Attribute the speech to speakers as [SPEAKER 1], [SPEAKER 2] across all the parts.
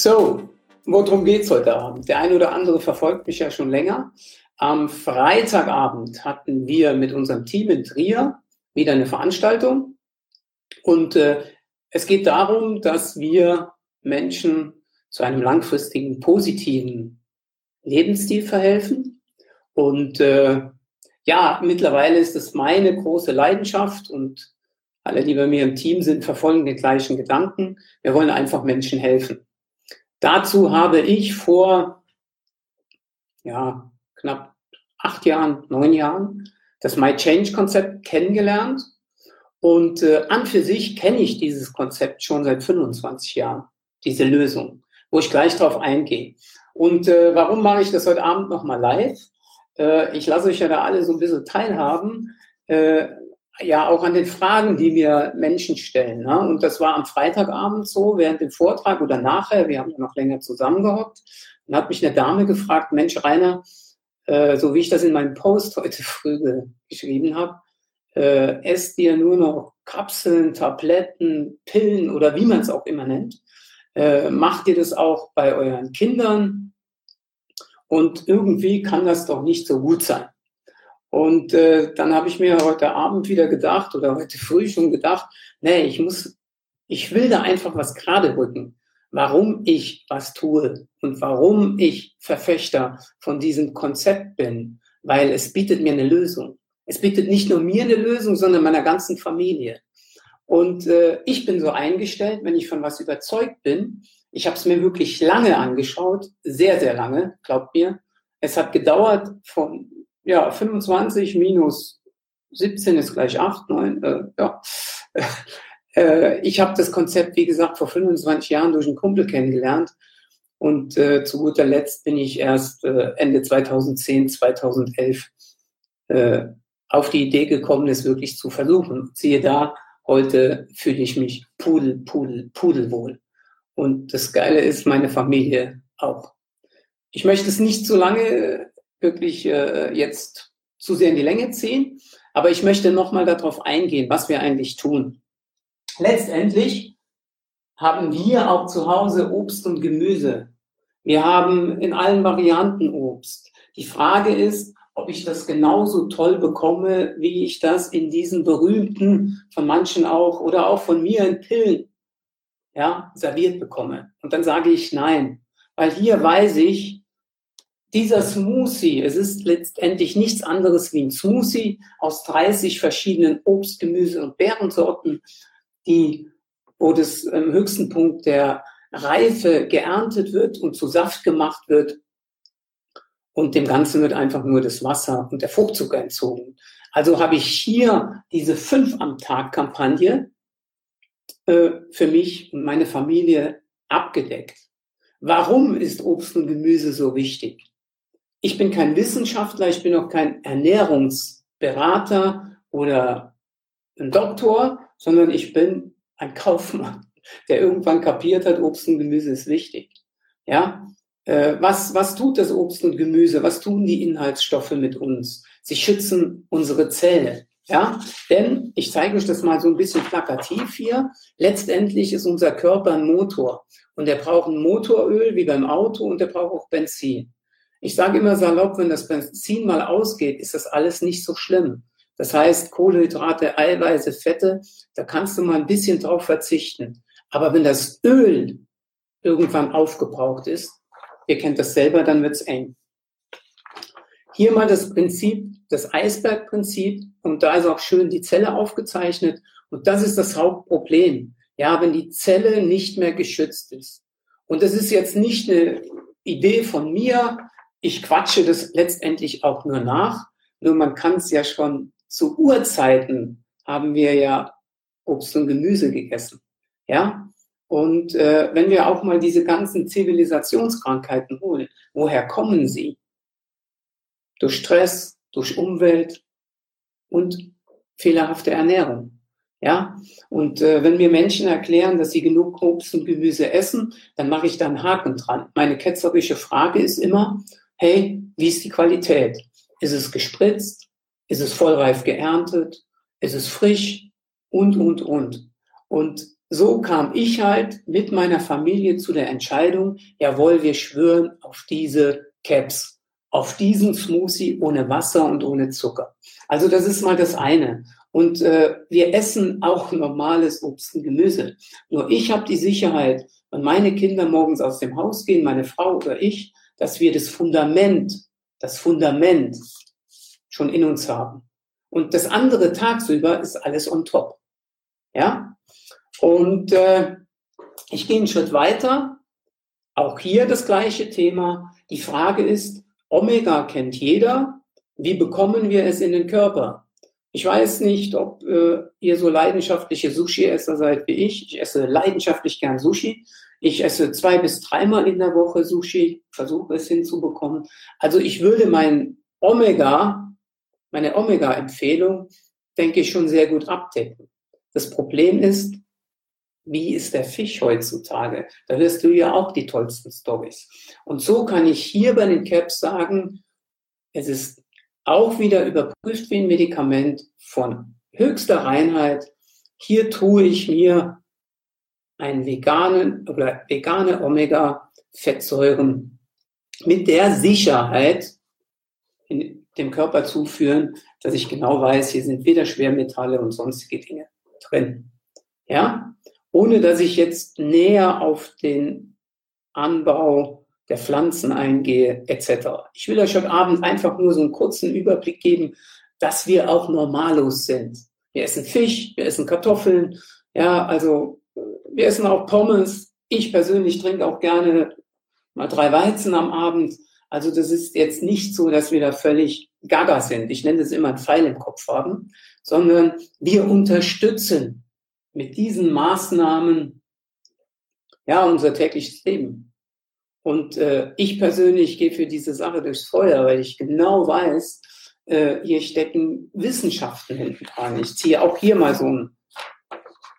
[SPEAKER 1] So, worum geht's heute Abend? Der eine oder andere verfolgt mich ja schon länger. Am Freitagabend hatten wir mit unserem Team in Trier wieder eine Veranstaltung. Und äh, es geht darum, dass wir Menschen zu einem langfristigen, positiven Lebensstil verhelfen. Und äh, ja, mittlerweile ist es meine große Leidenschaft und alle, die bei mir im Team sind, verfolgen den gleichen Gedanken. Wir wollen einfach Menschen helfen. Dazu habe ich vor ja, knapp acht Jahren, neun Jahren das My Change Konzept kennengelernt. Und äh, an für sich kenne ich dieses Konzept schon seit 25 Jahren, diese Lösung, wo ich gleich drauf eingehe. Und äh, warum mache ich das heute Abend nochmal live? Äh, ich lasse euch ja da alle so ein bisschen teilhaben, äh, ja auch an den Fragen, die mir Menschen stellen. Ne? Und das war am Freitagabend so, während dem Vortrag oder nachher, wir haben noch länger zusammengehockt, und hat mich eine Dame gefragt, Mensch, Rainer, äh, so wie ich das in meinem Post heute früh geschrieben habe, äh, esst ihr nur noch Kapseln, Tabletten, Pillen oder wie man es auch immer nennt. Äh, macht ihr das auch bei euren Kindern? Und irgendwie kann das doch nicht so gut sein. Und äh, dann habe ich mir heute Abend wieder gedacht oder heute früh schon gedacht, nee, ich muss, ich will da einfach was gerade rücken warum ich was tue und warum ich Verfechter von diesem Konzept bin, weil es bietet mir eine Lösung. Es bietet nicht nur mir eine Lösung, sondern meiner ganzen Familie. Und äh, ich bin so eingestellt, wenn ich von was überzeugt bin. Ich habe es mir wirklich lange angeschaut, sehr, sehr lange, glaubt mir. Es hat gedauert von ja, 25 minus 17 ist gleich 8, 9, äh, ja. Äh, ich habe das Konzept, wie gesagt, vor 25 Jahren durch einen Kumpel kennengelernt. Und äh, zu guter Letzt bin ich erst äh, Ende 2010, 2011 äh, auf die Idee gekommen, es wirklich zu versuchen. Siehe da, heute fühle ich mich pudel, pudel, pudelwohl. Und das Geile ist, meine Familie auch. Ich möchte es nicht zu lange wirklich äh, jetzt zu sehr in die Länge ziehen, aber ich möchte nochmal darauf eingehen, was wir eigentlich tun. Letztendlich haben wir auch zu Hause Obst und Gemüse. Wir haben in allen Varianten Obst. Die Frage ist, ob ich das genauso toll bekomme, wie ich das in diesen berühmten, von manchen auch oder auch von mir in Pillen, ja, serviert bekomme. Und dann sage ich nein, weil hier weiß ich, dieser Smoothie, es ist letztendlich nichts anderes wie ein Smoothie aus 30 verschiedenen Obst, Gemüse und Beerensorten die, wo das im höchsten Punkt der Reife geerntet wird und zu Saft gemacht wird. Und dem Ganzen wird einfach nur das Wasser und der Fruchtzucker entzogen. Also habe ich hier diese fünf am Tag Kampagne äh, für mich und meine Familie abgedeckt. Warum ist Obst und Gemüse so wichtig? Ich bin kein Wissenschaftler, ich bin auch kein Ernährungsberater oder ein Doktor, sondern ich bin ein Kaufmann, der irgendwann kapiert hat, Obst und Gemüse ist wichtig. Ja, äh, was, was tut das Obst und Gemüse? Was tun die Inhaltsstoffe mit uns? Sie schützen unsere Zellen. Ja, denn ich zeige euch das mal so ein bisschen plakativ hier. Letztendlich ist unser Körper ein Motor und der braucht ein Motoröl wie beim Auto und der braucht auch Benzin. Ich sage immer salopp, wenn das Benzin mal ausgeht, ist das alles nicht so schlimm. Das heißt, Kohlenhydrate, Eiweiße, Fette, da kannst du mal ein bisschen drauf verzichten. Aber wenn das Öl irgendwann aufgebraucht ist, ihr kennt das selber, dann wird's eng. Hier mal das Prinzip, das Eisbergprinzip, und da ist auch schön die Zelle aufgezeichnet. Und das ist das Hauptproblem. Ja, wenn die Zelle nicht mehr geschützt ist. Und das ist jetzt nicht eine Idee von mir. Ich quatsche das letztendlich auch nur nach. Nur man kann es ja schon zu Urzeiten haben wir ja Obst und Gemüse gegessen. Ja? Und äh, wenn wir auch mal diese ganzen Zivilisationskrankheiten holen, woher kommen sie? Durch Stress, durch Umwelt und fehlerhafte Ernährung. Ja, und äh, wenn mir Menschen erklären, dass sie genug Obst und Gemüse essen, dann mache ich da einen Haken dran. Meine ketzerische Frage ist immer, hey, wie ist die Qualität? Ist es gespritzt? Ist es vollreif geerntet? Ist es frisch? Und, und, und. Und so kam ich halt mit meiner Familie zu der Entscheidung, jawohl, wir schwören auf diese Caps, auf diesen Smoothie ohne Wasser und ohne Zucker. Also das ist mal das eine. Und äh, wir essen auch normales Obst und Gemüse. Nur ich habe die Sicherheit, wenn meine Kinder morgens aus dem Haus gehen, meine Frau oder ich, dass wir das Fundament, das Fundament schon in uns haben. Und das andere tagsüber ist alles on top. Ja? Und äh, ich gehe einen Schritt weiter. Auch hier das gleiche Thema. Die Frage ist, Omega kennt jeder. Wie bekommen wir es in den Körper? Ich weiß nicht, ob äh, ihr so leidenschaftliche Sushi-Esser seid wie ich. Ich esse leidenschaftlich gern Sushi. Ich esse zwei bis dreimal in der Woche Sushi, versuche es hinzubekommen. Also ich würde mein Omega, meine Omega-Empfehlung, denke ich, schon sehr gut abdecken. Das Problem ist, wie ist der Fisch heutzutage? Da hörst du ja auch die tollsten Stories. Und so kann ich hier bei den Caps sagen, es ist auch wieder überprüft wie ein Medikament von höchster Reinheit. Hier tue ich mir einen veganen oder vegane Omega-Fettsäuren mit der Sicherheit in dem Körper zuführen, dass ich genau weiß, hier sind weder Schwermetalle und sonstige Dinge drin. Ja? ohne dass ich jetzt näher auf den Anbau der Pflanzen eingehe, etc. Ich will euch heute Abend einfach nur so einen kurzen Überblick geben, dass wir auch normalos sind. Wir essen Fisch, wir essen Kartoffeln, ja, also wir essen auch Pommes. Ich persönlich trinke auch gerne mal drei Weizen am Abend. Also das ist jetzt nicht so, dass wir da völlig gaga sind. Ich nenne das immer ein Pfeil im Kopf haben, sondern wir unterstützen mit diesen Maßnahmen ja unser tägliches Leben. Und äh, ich persönlich gehe für diese Sache durchs Feuer, weil ich genau weiß, äh, hier stecken Wissenschaften hinten dran. Ich ziehe auch hier mal so einen,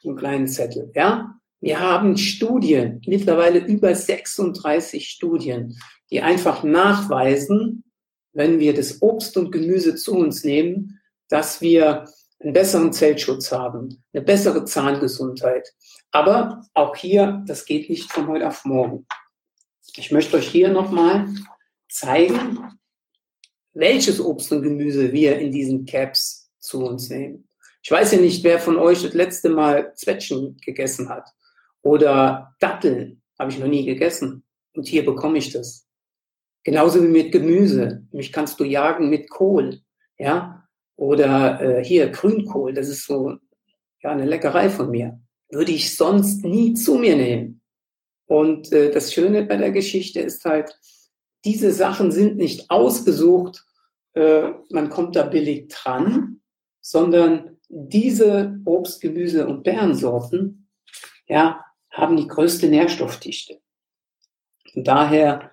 [SPEAKER 1] so einen kleinen Zettel. Ja, wir haben Studien, mittlerweile über 36 Studien, die einfach nachweisen, wenn wir das Obst und Gemüse zu uns nehmen, dass wir einen besseren Zellschutz haben, eine bessere Zahngesundheit. Aber auch hier, das geht nicht von heute auf morgen. Ich möchte euch hier nochmal zeigen, welches Obst und Gemüse wir in diesen Caps zu uns nehmen. Ich weiß ja nicht, wer von euch das letzte Mal Zwetschgen gegessen hat oder Datteln habe ich noch nie gegessen und hier bekomme ich das. Genauso wie mit Gemüse. Mich kannst du jagen mit Kohl. Ja, oder äh, hier Grünkohl, das ist so ja, eine Leckerei von mir. Würde ich sonst nie zu mir nehmen. Und äh, das Schöne bei der Geschichte ist halt, diese Sachen sind nicht ausgesucht, äh, man kommt da billig dran, sondern diese Obst, Gemüse und Beerensorten ja, haben die größte Nährstoffdichte. Und daher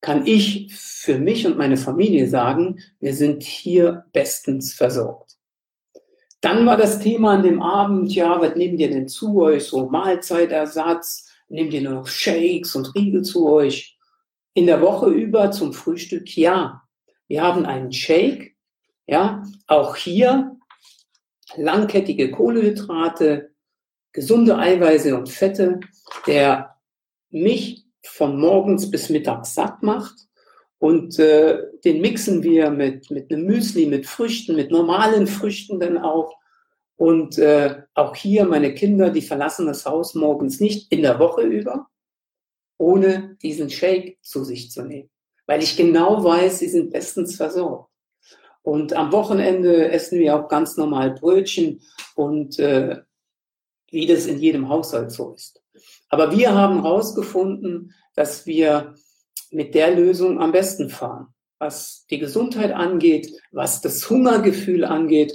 [SPEAKER 1] kann ich für mich und meine Familie sagen, wir sind hier bestens versorgt. Dann war das Thema an dem Abend, ja, was nehmt ihr denn zu euch? So Mahlzeitersatz, nehmt ihr noch Shakes und Riegel zu euch? In der Woche über zum Frühstück, ja. Wir haben einen Shake, ja, auch hier langkettige Kohlehydrate, gesunde Eiweiße und Fette, der mich von morgens bis mittags satt macht. Und äh, den mixen wir mit, mit einem Müsli, mit Früchten, mit normalen Früchten dann auch. Und äh, auch hier meine Kinder, die verlassen das Haus morgens nicht in der Woche über, ohne diesen Shake zu sich zu nehmen. Weil ich genau weiß, sie sind bestens versorgt. Und am Wochenende essen wir auch ganz normal Brötchen und äh, wie das in jedem Haushalt so ist. Aber wir haben herausgefunden, dass wir mit der Lösung am besten fahren, was die Gesundheit angeht, was das Hungergefühl angeht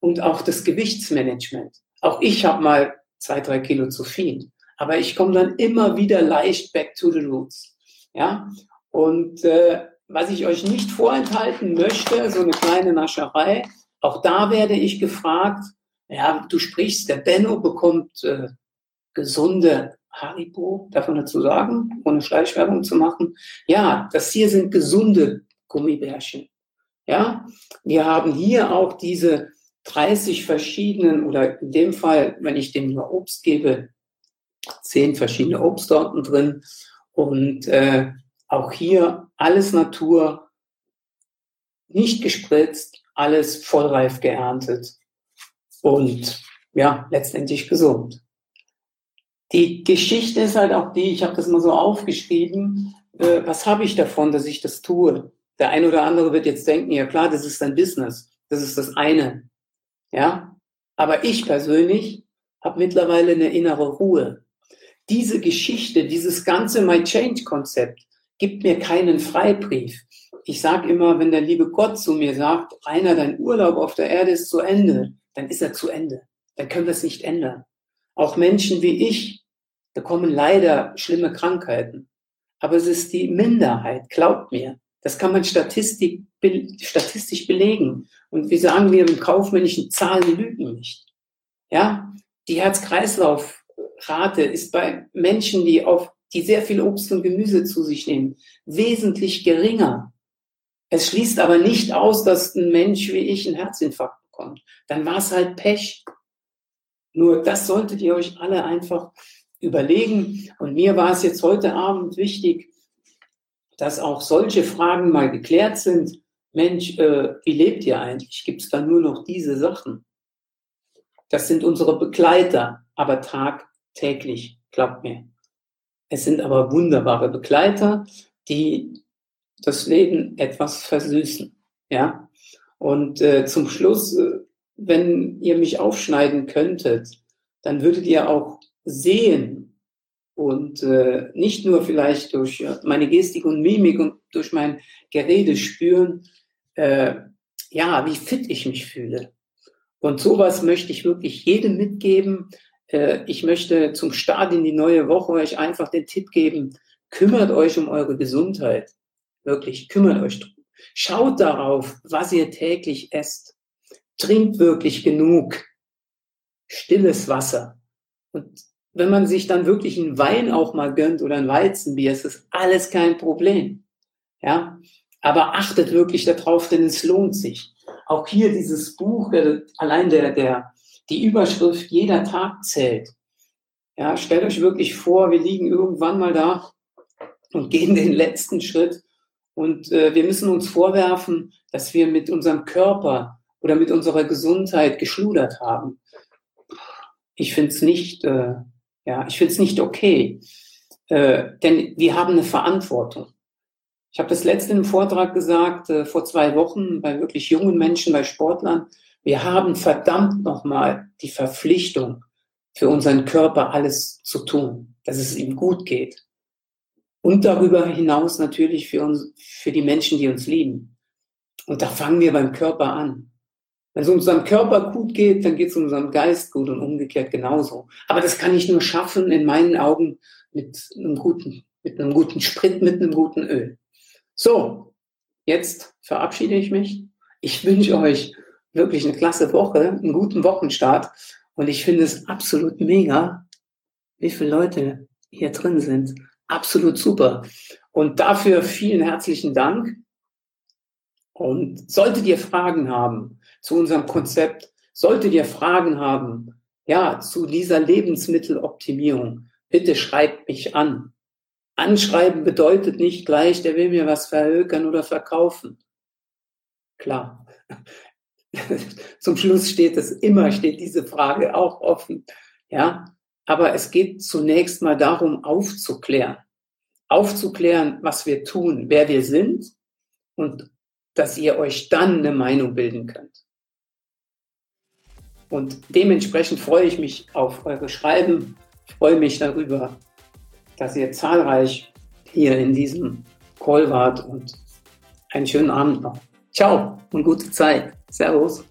[SPEAKER 1] und auch das Gewichtsmanagement. Auch ich habe mal zwei, drei Kilo zu viel, aber ich komme dann immer wieder leicht back to the roots. Ja, und äh, was ich euch nicht vorenthalten möchte, so eine kleine Nascherei, auch da werde ich gefragt, ja, du sprichst, der Benno bekommt äh, gesunde Haribo, darf man dazu sagen, ohne Schleichwerbung zu machen. Ja, das hier sind gesunde Gummibärchen. Ja, wir haben hier auch diese 30 verschiedenen oder in dem Fall, wenn ich dem nur Obst gebe, zehn verschiedene Obstsorten drin und äh, auch hier alles Natur, nicht gespritzt, alles vollreif geerntet und ja, letztendlich gesund. Die Geschichte ist halt auch die, ich habe das mal so aufgeschrieben, äh, was habe ich davon, dass ich das tue? Der eine oder andere wird jetzt denken, ja klar, das ist dein Business, das ist das eine. Ja, aber ich persönlich habe mittlerweile eine innere Ruhe. Diese Geschichte, dieses ganze My Change Konzept gibt mir keinen Freibrief. Ich sage immer, wenn der liebe Gott zu mir sagt, einer, dein Urlaub auf der Erde ist zu Ende, dann ist er zu Ende. Dann können wir es nicht ändern. Auch Menschen wie ich bekommen leider schlimme Krankheiten. Aber es ist die Minderheit, glaubt mir. Das kann man statistisch belegen. Und wie sagen wir im kaufmännischen Zahlen lügen nicht. Ja, die Herz-Kreislauf-Rate ist bei Menschen, die auf, die sehr viel Obst und Gemüse zu sich nehmen, wesentlich geringer. Es schließt aber nicht aus, dass ein Mensch wie ich einen Herzinfarkt bekommt. Dann war es halt Pech. Nur das solltet ihr euch alle einfach überlegen. Und mir war es jetzt heute Abend wichtig, dass auch solche Fragen mal geklärt sind. Mensch, äh, wie lebt ihr eigentlich? Gibt es da nur noch diese Sachen? Das sind unsere Begleiter, aber tagtäglich, glaubt mir. Es sind aber wunderbare Begleiter, die das Leben etwas versüßen. Ja. Und äh, zum Schluss, äh, wenn ihr mich aufschneiden könntet, dann würdet ihr auch sehen und äh, nicht nur vielleicht durch äh, meine Gestik und Mimik und durch mein Gerede spüren, äh, ja, wie fit ich mich fühle. Und sowas möchte ich wirklich jedem mitgeben. Äh, ich möchte zum Start in die neue Woche euch einfach den Tipp geben, kümmert euch um eure Gesundheit. Wirklich, kümmert euch drum. Schaut darauf, was ihr täglich esst. Trinkt wirklich genug. Stilles Wasser. Und wenn man sich dann wirklich einen Wein auch mal gönnt oder ein Weizenbier, ist das alles kein Problem. Ja, aber achtet wirklich darauf, denn es lohnt sich. Auch hier dieses Buch, allein der, der, die Überschrift Jeder Tag zählt. Ja, stellt euch wirklich vor, wir liegen irgendwann mal da und gehen den letzten Schritt und äh, wir müssen uns vorwerfen, dass wir mit unserem Körper oder mit unserer Gesundheit geschludert haben. Ich finde es nicht, äh, ja, ich finde es nicht okay, äh, denn wir haben eine Verantwortung. Ich habe das letzte im Vortrag gesagt, äh, vor zwei Wochen bei wirklich jungen Menschen, bei Sportlern. Wir haben verdammt nochmal die Verpflichtung, für unseren Körper alles zu tun, dass es ihm gut geht. Und darüber hinaus natürlich für uns, für die Menschen, die uns lieben. Und da fangen wir beim Körper an. Wenn es unserem Körper gut geht, dann geht es unserem Geist gut und umgekehrt genauso. Aber das kann ich nur schaffen, in meinen Augen, mit einem guten, mit einem guten Sprit, mit einem guten Öl. So, jetzt verabschiede ich mich. Ich wünsche euch wirklich eine klasse Woche, einen guten Wochenstart. Und ich finde es absolut mega, wie viele Leute hier drin sind. Absolut super. Und dafür vielen herzlichen Dank. Und solltet ihr Fragen haben zu unserem Konzept, solltet ihr Fragen haben, ja, zu dieser Lebensmitteloptimierung, bitte schreibt mich an. Anschreiben bedeutet nicht gleich, der will mir was verhökern oder verkaufen. Klar. Zum Schluss steht es immer, steht diese Frage auch offen. Ja, aber es geht zunächst mal darum, aufzuklären. Aufzuklären, was wir tun, wer wir sind und dass ihr euch dann eine Meinung bilden könnt. Und dementsprechend freue ich mich auf eure Schreiben, freue mich darüber, dass ihr zahlreich hier in diesem Call wart und einen schönen Abend noch. Ciao und gute Zeit. Servus.